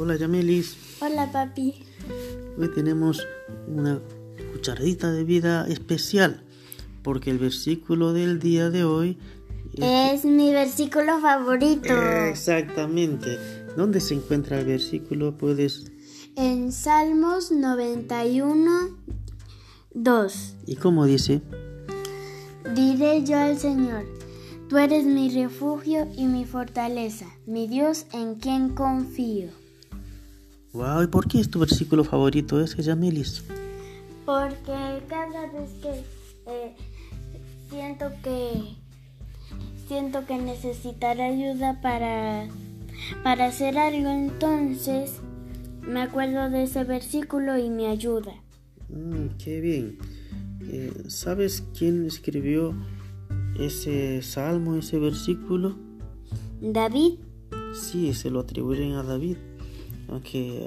Hola Yamelis. Hola papi. Hoy tenemos una cucharadita de vida especial porque el versículo del día de hoy es, mi versículo favorito. Exactamente. ¿Dónde se encuentra el versículo? Puedes... En Salmos 91, 2. ¿Y cómo dice? Diré yo al Señor, tú eres mi refugio y mi fortaleza, mi Dios en quien confío. Wow, ¿y por qué es tu versículo favorito ese, Yamelis? Porque cada vez que eh, siento que siento que necesitaré ayuda para, para hacer algo, entonces me acuerdo de ese versículo y me ayuda. Mm, qué bien. Eh, ¿Sabes quién escribió ese salmo, ese versículo? David. Sí, se lo atribuyen a David, aunque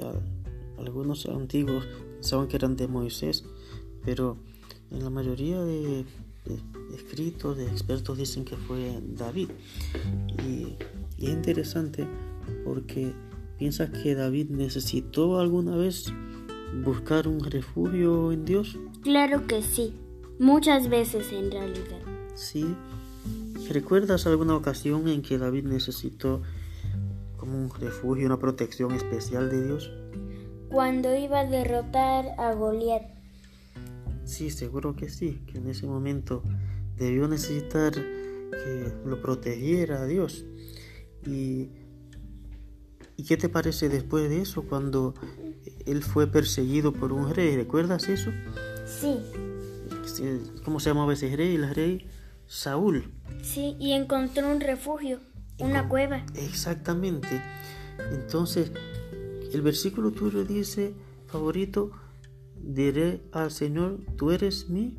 algunos antiguos saben que eran de Moisés, pero en la mayoría de escritos de expertos dicen que fue David. Y, es interesante porque piensas que David necesitó alguna vez buscar un refugio en Dios. Claro que sí, muchas veces en realidad. Sí. ¿Recuerdas alguna ocasión en que David necesitó como un refugio, una protección especial de Dios? Cuando iba a derrotar a Goliat. Sí, seguro que sí, que en ese momento debió necesitar que lo protegiera a Dios. Y, ¿Y qué te parece después de eso cuando él fue perseguido por un rey? ¿Recuerdas eso? Sí. ¿Cómo se llamaba ese rey? El rey Saúl. Sí, y encontró un refugio, una cueva. Exactamente. Entonces, el versículo tuyo dice, favorito, diré al Señor, tú eres mi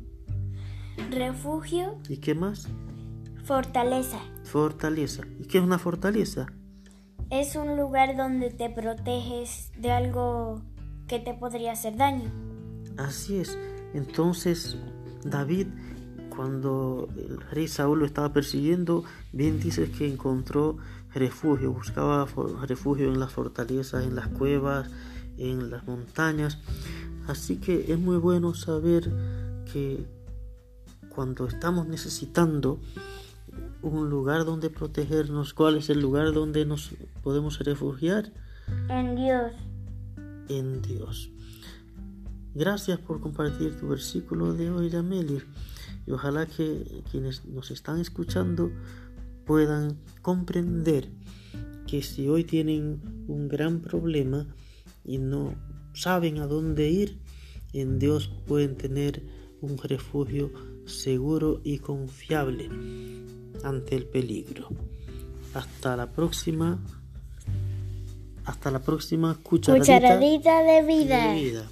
refugio. ¿Y qué más? Fortaleza. Fortaleza. ¿Y qué es una fortaleza? Es un lugar donde te proteges de algo que te podría hacer daño. Así es. Entonces, David, cuando el rey Saúl lo estaba persiguiendo, bien dices que encontró refugio, buscaba refugio en las fortalezas, en las cuevas, en las montañas. Así que es muy bueno saber que cuando estamos necesitando un lugar donde protegernos, ¿cuál es el lugar donde nos podemos refugiar? En Dios. En Dios. Gracias por compartir tu versículo de hoy, Yamelir. Y ojalá que quienes nos están escuchando puedan comprender que si hoy tienen un gran problema y no saben a dónde ir, en Dios pueden tener un refugio seguro y confiable ante el peligro. Hasta la próxima. Hasta la próxima cucharadita, De vida.